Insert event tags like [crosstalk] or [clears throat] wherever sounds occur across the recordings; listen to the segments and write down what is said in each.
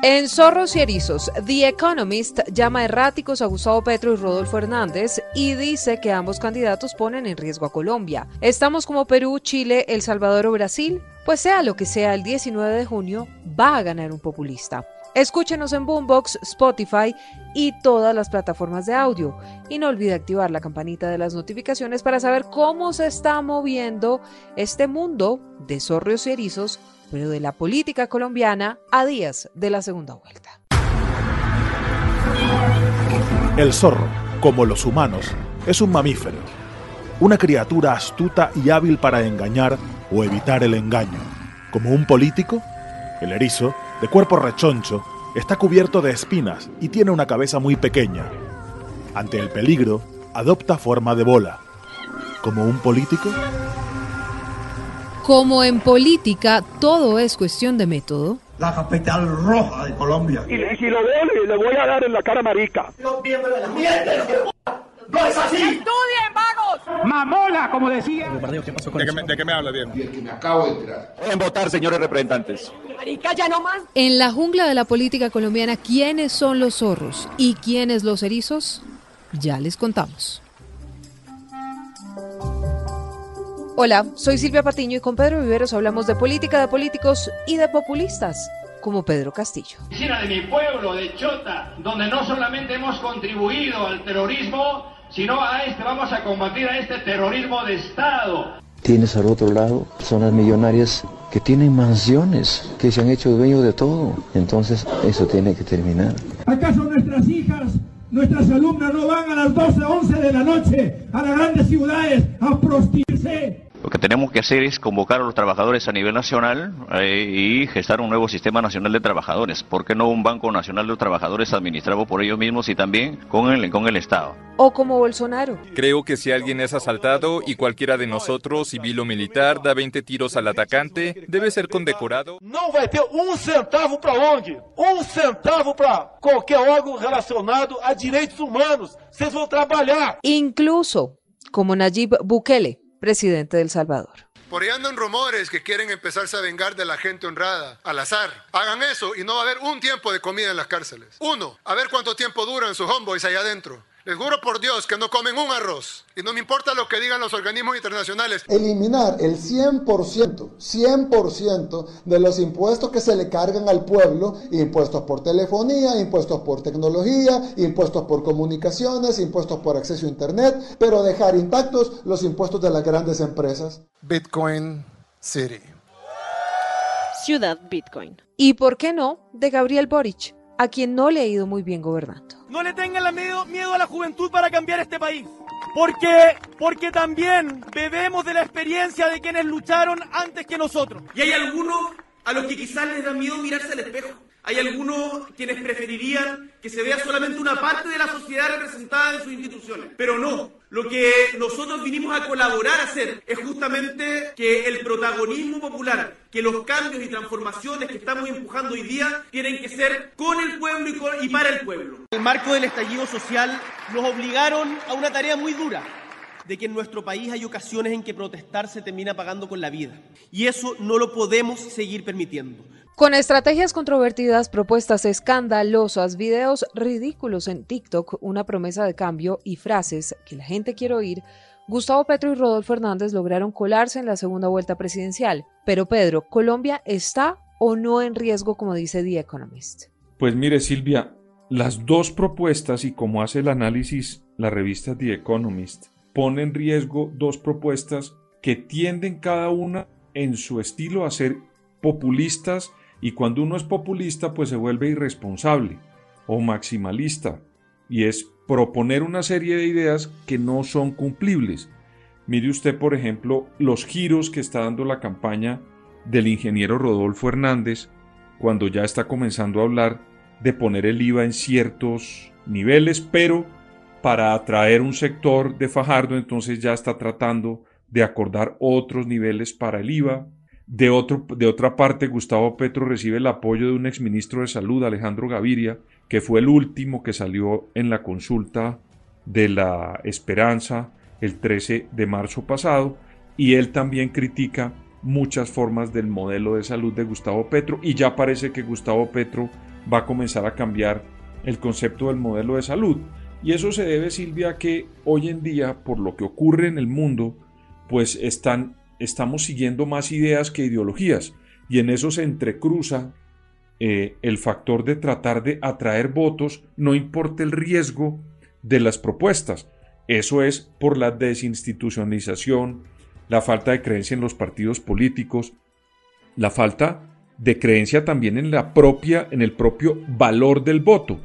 En Zorros y Erizos, The Economist llama erráticos a Gustavo Petro y Rodolfo Hernández y dice que ambos candidatos ponen en riesgo a Colombia. Estamos como Perú, Chile, El Salvador o Brasil. Pues sea lo que sea, el 19 de junio va a ganar un populista. Escúchenos en Boombox, Spotify y todas las plataformas de audio. Y no olvide activar la campanita de las notificaciones para saber cómo se está moviendo este mundo de zorros y erizos, pero de la política colombiana a días de la segunda vuelta. El zorro, como los humanos, es un mamífero, una criatura astuta y hábil para engañar o evitar el engaño. Como un político, el erizo, de cuerpo rechoncho, está cubierto de espinas y tiene una cabeza muy pequeña. Ante el peligro, adopta forma de bola. Como un político, Como en política, todo es cuestión de método. la capital roja de Colombia. Y, y si lo veo, le voy a dar en la cara marica. Mamola, como decía. ¿De qué me, habla bien? En votar, señores representantes. En la jungla de la política colombiana, ¿quiénes son los zorros y quiénes los erizos? Ya les contamos. Hola, soy Silvia Patiño y con Pedro Viveros hablamos de política, de políticos y de populistas, como Pedro Castillo. De mi pueblo, de Chota, donde no solamente hemos contribuido al terrorismo, sino a este, vamos a combatir a este terrorismo de Estado. Tienes al otro lado personas millonarias que tienen mansiones, que se han hecho dueños de todo. Entonces eso tiene que terminar. ¿Acaso nuestras hijas, nuestras alumnas no van a las 12, 11 de la noche a las grandes ciudades a prostituirse? Lo que tenemos que hacer es convocar a los trabajadores a nivel nacional eh, y gestar un nuevo sistema nacional de trabajadores. ¿Por qué no un Banco Nacional de Trabajadores administrado por ellos mismos y también con el, con el Estado? O como Bolsonaro. Creo que si alguien es asaltado y cualquiera de nosotros, civil o militar, da 20 tiros al atacante, debe ser condecorado. Não vai ter um centavo para onde? Um centavo para qualquer órgão relacionado a direitos humanos. Vocês vão trabalhar. Incluso como Nayib Bukele, presidente de El Salvador. Por ahí andan rumores que quieren empezarse a vengar de la gente honrada, al azar. Hagan eso y no va a haber un tiempo de comida en las cárceles. Uno, a ver cuánto tiempo duran sus homeboys allá adentro. Les juro por Dios que no comen un arroz. Y no me importa lo que digan los organismos internacionales. Eliminar el 100%, 100% de los impuestos que se le cargan al pueblo, impuestos por telefonía, impuestos por tecnología, impuestos por comunicaciones, impuestos por acceso a Internet, pero dejar intactos los impuestos de las grandes empresas. Bitcoin City. Ciudad Bitcoin. Y por qué no, de Gabriel Boric, a quien no le ha ido muy bien gobernando. No le tengan la miedo, miedo a la juventud para cambiar este país. Porque, porque también bebemos de la experiencia de quienes lucharon antes que nosotros. Y hay algunos a los que quizás les da miedo mirarse al espejo. Hay algunos quienes preferirían que se vea solamente una parte de la sociedad representada en sus instituciones. Pero no, lo que nosotros vinimos a colaborar a hacer es justamente que el protagonismo popular, que los cambios y transformaciones que estamos empujando hoy día tienen que ser con el pueblo y, para el pueblo. El marco del estallido social nos obligaron a una tarea muy dura, de que en nuestro país hay ocasiones en que protestar se termina pagando con la vida. Y eso no lo podemos seguir permitiendo. Con estrategias controvertidas, propuestas escandalosas, videos ridículos en TikTok, una promesa de cambio y frases que la gente quiere oír, Gustavo Petro y Rodolfo Hernández lograron colarse en la segunda vuelta presidencial. Pero Pedro, ¿Colombia está o no en riesgo como dice The Economist? Pues mire Silvia, las dos propuestas y como hace el análisis la revista The Economist, pone en riesgo dos propuestas que tienden cada una en su estilo a ser populistas y cuando uno es populista pues se vuelve irresponsable o maximalista y es proponer una serie de ideas que no son cumplibles. Mire usted, por ejemplo, los giros que está dando la campaña del ingeniero Rodolfo Hernández cuando ya está comenzando a hablar de poner el IVA en ciertos niveles, pero para atraer un sector de Fajardo, entonces ya está tratando de acordar otros niveles para el IVA. De, otro, de otra parte, Gustavo Petro recibe el apoyo de un exministro de Salud, Alejandro Gaviria, que fue el último que salió en la consulta de la Esperanza el 13 de marzo pasado, y él también critica muchas formas del modelo de salud de Gustavo Petro y ya parece que Gustavo Petro va a comenzar a cambiar el concepto del modelo de salud. Y eso se debe, Silvia, que hoy en día, por lo que ocurre en el mundo, pues están, estamos siguiendo más ideas que ideologías. Y en eso se entrecruza eh, el factor de tratar de atraer votos, no importa el riesgo de las propuestas. Eso es por la desinstitucionalización, la falta de creencia en los partidos políticos, la falta de creencia también en la propia en el propio valor del voto,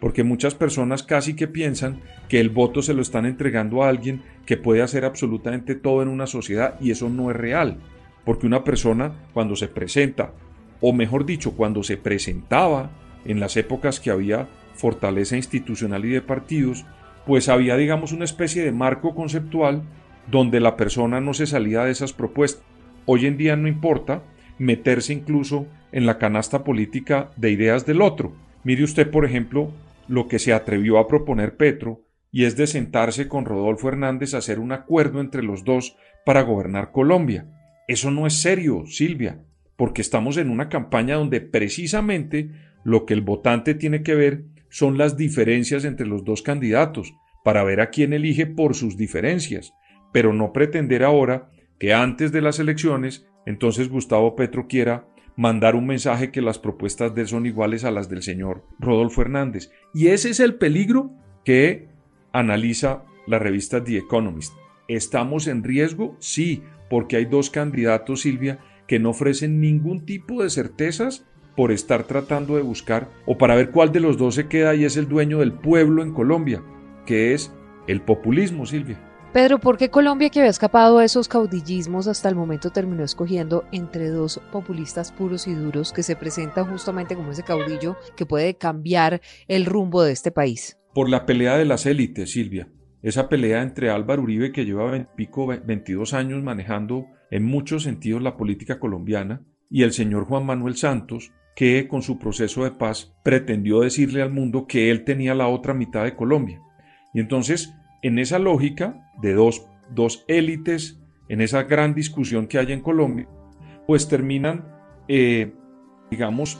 porque muchas personas casi que piensan que el voto se lo están entregando a alguien que puede hacer absolutamente todo en una sociedad y eso no es real, porque una persona cuando se presenta, o mejor dicho, cuando se presentaba en las épocas que había fortaleza institucional y de partidos, pues había digamos una especie de marco conceptual donde la persona no se salía de esas propuestas. Hoy en día no importa meterse incluso en la canasta política de ideas del otro. Mire usted, por ejemplo, lo que se atrevió a proponer Petro, y es de sentarse con Rodolfo Hernández a hacer un acuerdo entre los dos para gobernar Colombia. Eso no es serio, Silvia, porque estamos en una campaña donde precisamente lo que el votante tiene que ver son las diferencias entre los dos candidatos, para ver a quién elige por sus diferencias pero no pretender ahora que antes de las elecciones entonces Gustavo Petro quiera mandar un mensaje que las propuestas de él son iguales a las del señor Rodolfo Hernández. Y ese es el peligro que analiza la revista The Economist. ¿Estamos en riesgo? Sí, porque hay dos candidatos, Silvia, que no ofrecen ningún tipo de certezas por estar tratando de buscar o para ver cuál de los dos se queda y es el dueño del pueblo en Colombia, que es el populismo, Silvia. Pedro, ¿por qué Colombia, que había escapado a esos caudillismos, hasta el momento terminó escogiendo entre dos populistas puros y duros que se presentan justamente como ese caudillo que puede cambiar el rumbo de este país? Por la pelea de las élites, Silvia. Esa pelea entre Álvaro Uribe, que lleva pico 22 años manejando en muchos sentidos la política colombiana, y el señor Juan Manuel Santos, que con su proceso de paz pretendió decirle al mundo que él tenía la otra mitad de Colombia. Y entonces en esa lógica de dos, dos élites, en esa gran discusión que hay en Colombia, pues terminan, eh, digamos,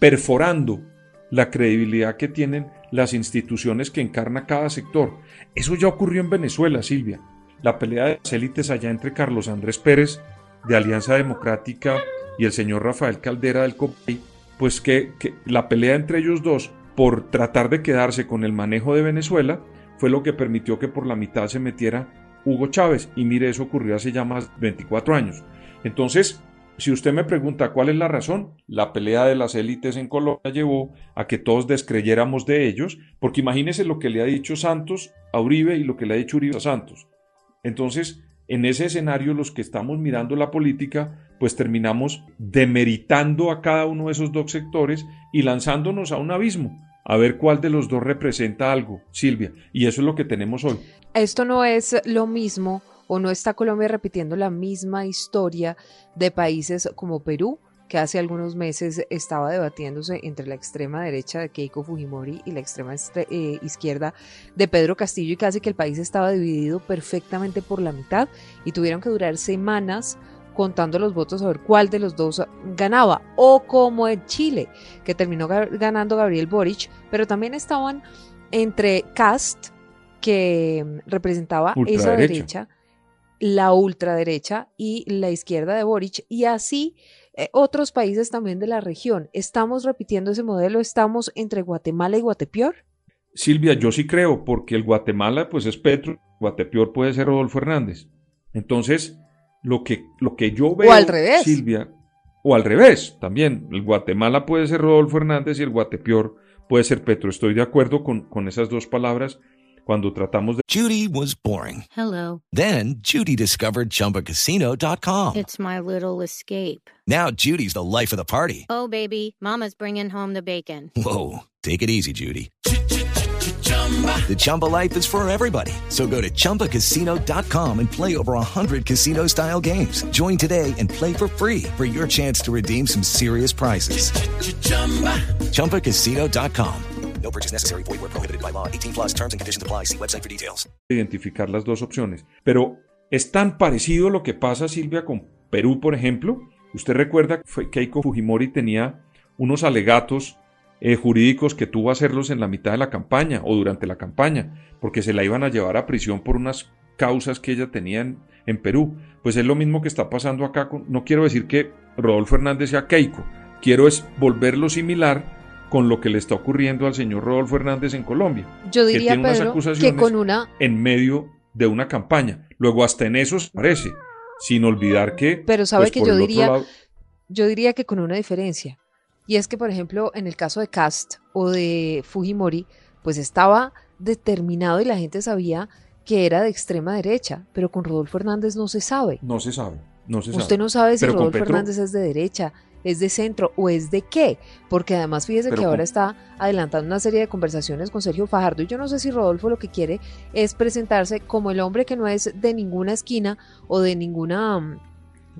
perforando la credibilidad que tienen las instituciones que encarna cada sector. Eso ya ocurrió en Venezuela, Silvia. La pelea de las élites allá entre Carlos Andrés Pérez de Alianza Democrática y el señor Rafael Caldera del COPEI, pues que, que la pelea entre ellos dos por tratar de quedarse con el manejo de Venezuela, fue lo que permitió que por la mitad se metiera Hugo Chávez. Y mire, eso ocurrió hace ya más de 24 años. Entonces, si usted me pregunta cuál es la razón, la pelea de las élites en Colombia llevó a que todos descreyéramos de ellos, porque imagínese lo que le ha dicho Santos a Uribe y lo que le ha dicho Uribe a Santos. Entonces, en ese escenario, los que estamos mirando la política, pues terminamos demeritando a cada uno de esos dos sectores y lanzándonos a un abismo a ver cuál de los dos representa algo, Silvia. Y eso es lo que tenemos hoy. Esto no es lo mismo o no está Colombia repitiendo la misma historia de países como Perú, que hace algunos meses estaba debatiéndose entre la extrema derecha de Keiko Fujimori y la extrema eh, izquierda de Pedro Castillo y casi que el país estaba dividido perfectamente por la mitad y tuvieron que durar semanas contando los votos a ver cuál de los dos ganaba. O como en Chile, que terminó ganando Gabriel Boric, pero también estaban entre Cast, que representaba esa derecha, la ultraderecha y la izquierda de Boric, y así eh, otros países también de la región. ¿Estamos repitiendo ese modelo? ¿Estamos entre Guatemala y Guatepeor? Silvia, yo sí creo, porque el Guatemala pues es Petro, Guatepeor puede ser Rodolfo Hernández. Entonces, lo que, lo que yo veo, al revés. Silvia, o al revés, también, el Guatemala puede ser Rodolfo Hernández y el Guatepeor puede ser Petro. Estoy de acuerdo con, con esas dos palabras. cuando tratamos de... Judy was boring. Hello. Then Judy discovered ChumbaCasino.com. It's my little escape. Now Judy's the life of the party. Oh, baby, mama's bringing home the bacon. Whoa, take it easy, Judy. The Chumba life is for everybody. So go to ChumbaCasino.com and play over 100 casino-style games. Join today and play for free for your chance to redeem some serious prizes. ChumbaCasino.com. No purchase necessary. Void where prohibited by law. 18 plus terms and conditions apply. See website for details. identificar las dos opciones. Pero es tan parecido lo que pasa, Silvia, con Perú, por ejemplo. Usted recuerda que Keiko Fujimori tenía unos alegatos eh, jurídicos que tuvo a hacerlos en la mitad de la campaña o durante la campaña, porque se la iban a llevar a prisión por unas causas que ella tenía en, en Perú. Pues es lo mismo que está pasando acá. Con, no quiero decir que Rodolfo Hernández sea Keiko, quiero es volverlo similar con lo que le está ocurriendo al señor Rodolfo Hernández en Colombia. Yo que diría, tiene unas que acusaciones con una... en medio de una campaña. Luego hasta en eso parece, sin olvidar que... Pero sabe pues, que yo diría, lado- yo diría que con una diferencia. Y es que, por ejemplo, en el caso de Cast o de Fujimori, pues estaba determinado y la gente sabía que era de extrema derecha, pero con Rodolfo Hernández no se sabe. no se sabe, no se sabe. Usted no sabe si Pero Rodolfo Hernández es de derecha, es de centro o es de qué, porque además fíjese Pero que ahora está adelantando una serie de conversaciones con Sergio Fajardo y yo no sé si Rodolfo lo que quiere es presentarse como el hombre que no es de ninguna esquina o de ninguna mm,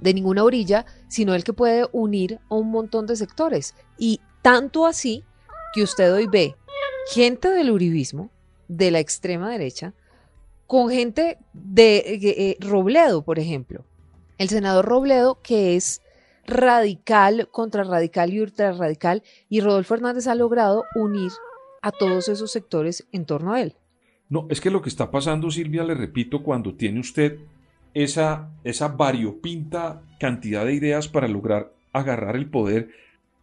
de ninguna orilla, sino el que puede unir a un montón de sectores y tanto así que usted hoy ve gente del uribismo, de la extrema derecha, con gente de eh, eh, Robledo, por ejemplo. El senador Robledo, que es radical, contra radical y ultra radical, y Rodolfo Hernández ha logrado unir a todos esos sectores en torno a él. No, es que lo que está pasando, Silvia, le repito, cuando tiene usted esa, esa variopinta cantidad de ideas para lograr agarrar el poder,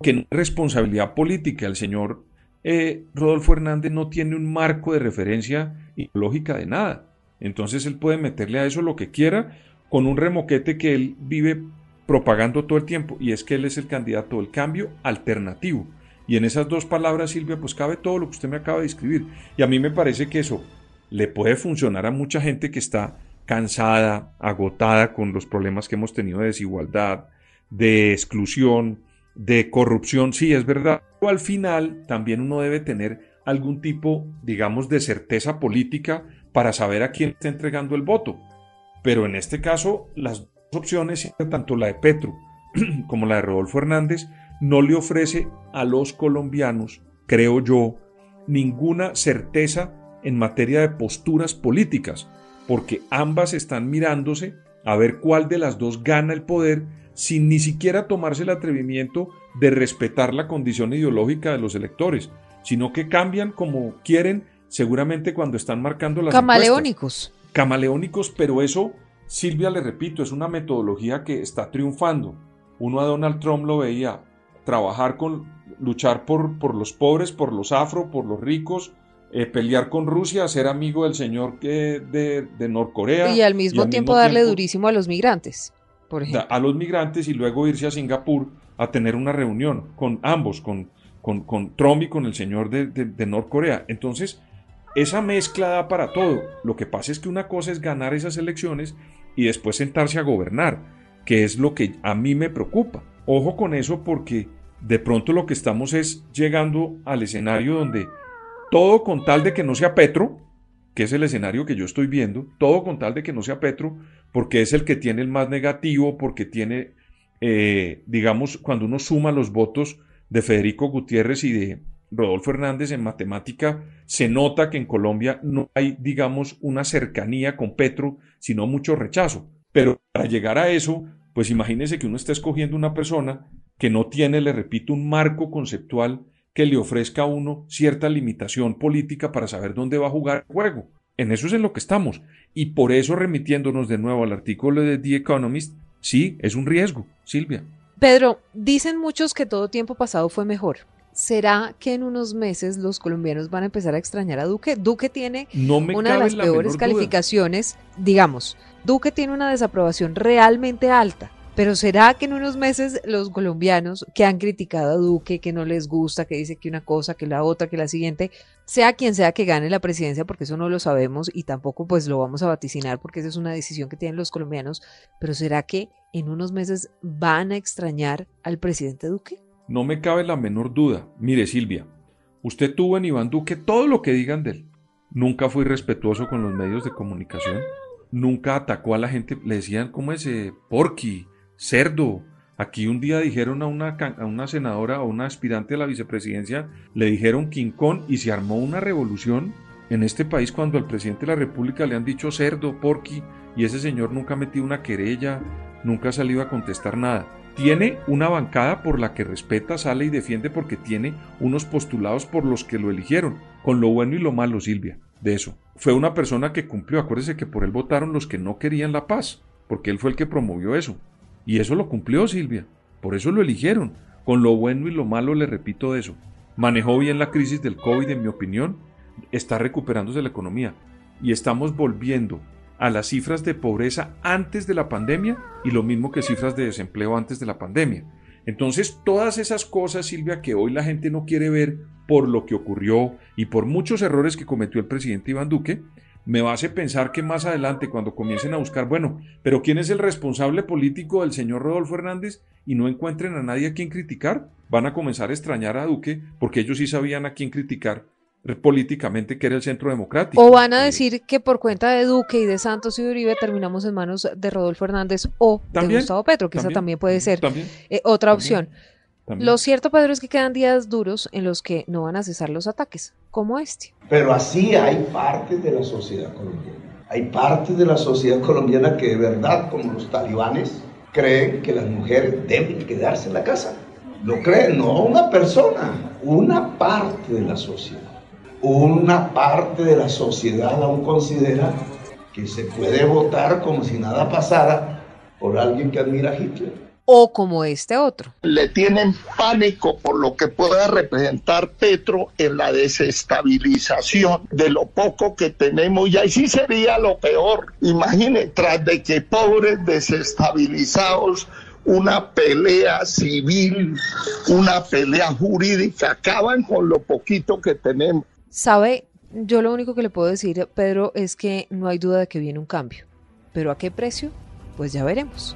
que no es responsabilidad política. El señor eh, Rodolfo Hernández no tiene un marco de referencia ideológica de nada. Entonces él puede meterle a eso lo que quiera con un remoquete que él vive propagando todo el tiempo, y es que él es el candidato del cambio alternativo. Y en esas dos palabras, Silvia, pues cabe todo lo que usted me acaba de escribir. Y a mí me parece que eso le puede funcionar a mucha gente que está cansada, agotada con los problemas que hemos tenido de desigualdad, de exclusión, de corrupción, sí, es verdad. Al final también uno debe tener algún tipo, digamos, de certeza política para saber a quién está entregando el voto. Pero en este caso, las dos opciones, tanto la de Petro [clears throat] como la de Rodolfo Hernández, no le ofrece a los colombianos, creo yo, ninguna certeza en materia de posturas políticas, porque ambas están mirándose a ver cuál de las dos gana el poder sin ni siquiera tomarse el atrevimiento de respetar la condición ideológica de los electores, sino que cambian como quieren seguramente cuando están marcando las encuestas. Camaleónicos. Camaleónicos, pero eso, Silvia, le repito, es una metodología que está triunfando. Uno a Donald Trump lo veía trabajar con, luchar por, por los pobres, por los afro, por los ricos, eh, pelear con Rusia, ser amigo del señor que, de, de Norcorea. Y al mismo tiempo darle durísimo a los migrantes, por ejemplo. a los migrantes y luego irse a Singapur a tener una reunión con ambos, con, con, con Trump y con el señor de, de, de Norcorea. Entonces, esa mezcla da para todo. Lo que pasa es que una cosa es ganar esas elecciones y después sentarse a gobernar, que es lo que a mí me preocupa. Ojo con eso porque de pronto lo que estamos es llegando al escenario donde todo con tal de que no sea Petro, que es el escenario que yo estoy viendo, todo con tal de que no sea Petro, porque es el que tiene el más negativo, porque tiene, eh, digamos, cuando uno suma los votos de Federico Gutiérrez y de Rodolfo Hernández en matemática, se nota que en Colombia no hay, digamos, una cercanía con Petro, sino mucho rechazo. Pero para llegar a eso, pues imagínese que uno está escogiendo una persona que no tiene, le repito, un marco conceptual que le ofrezca a uno cierta limitación política para saber dónde va a jugar el juego. En eso es en lo que estamos. Y por eso, remitiéndonos de nuevo al artículo de The Economist, sí, es un riesgo, Silvia. Pedro, dicen muchos que todo tiempo pasado fue mejor. ¿Será que en unos meses los colombianos van a empezar a extrañar a Duque? Duque tiene No una de las la peores duda. calificaciones, digamos, Duque tiene una desaprobación realmente alta Pero ¿será que en unos meses los colombianos que han criticado a Duque, que no les gusta, que dice que una cosa, que la otra, que la siguiente, sea quien sea que gane la presidencia, porque eso no lo sabemos y tampoco pues lo vamos a vaticinar porque esa es una decisión que tienen los colombianos, pero ¿será que en unos meses van a extrañar al presidente Duque? No me cabe la menor duda. Mire, Silvia, usted tuvo en Iván Duque todo lo que digan de él. Nunca fue irrespetuoso con los medios de comunicación. Nunca atacó a la gente. Le decían, ¿cómo es? Eh, porqui, cerdo. Aquí un día dijeron a una, senadora o una aspirante a la vicepresidencia, le dijeron quincón y se armó una revolución en este país cuando al presidente de la República le han dicho cerdo, porqui, y ese señor nunca ha metido una querella, nunca ha salido a contestar nada tiene una bancada por la que respeta, sale y defiende porque tiene unos postulados por los que lo eligieron, con lo bueno y lo malo, Silvia, de eso. Fue una persona que cumplió, acuérdese que por él votaron los que no querían la paz, porque él fue el que promovió eso. Y eso lo cumplió, Silvia, por eso lo eligieron, con lo bueno y lo malo le repito eso. Manejó bien la crisis del COVID, en mi opinión, está recuperándose la economía y estamos volviendo a las cifras de pobreza antes de la pandemia y lo mismo que cifras de desempleo antes de la pandemia. Entonces, todas esas cosas, Silvia, que hoy la gente no quiere ver por lo que ocurrió y por muchos errores que cometió el presidente Iván Duque, me hace pensar que más adelante, cuando comiencen a buscar, bueno, pero ¿quién es el responsable político del señor Rodolfo Hernández? y no encuentren a nadie a quien criticar, van a comenzar a extrañar a Duque porque ellos sí sabían a quién criticar políticamente que era el centro democrático. O van a decir que por cuenta de Duque y de Santos y de Uribe terminamos en manos de Rodolfo Hernández o de Gustavo Petro, que esa también puede ser eh, otra opción. Lo cierto, Pedro, es que quedan días duros en los que no van a cesar los ataques, como este. Pero así hay partes de la sociedad colombiana. Hay partes de la sociedad colombiana que de verdad, como los talibanes, creen que las mujeres deben quedarse en la casa. Lo creen, no una persona, una parte de la sociedad una parte de la sociedad aún considera que se puede votar como si nada pasara por alguien que admira a Hitler. O como este otro. Le tienen pánico por lo que pueda representar Petro en la desestabilización de lo poco que tenemos. Y ahí sí sería lo peor. Imagine, tras de que pobres desestabilizados una pelea civil, una pelea jurídica, acaban con lo poquito que tenemos. Sabe, yo lo único que le puedo decir, Pedro, es que no hay duda de que viene un cambio. Pero ¿a qué precio? Pues ya veremos.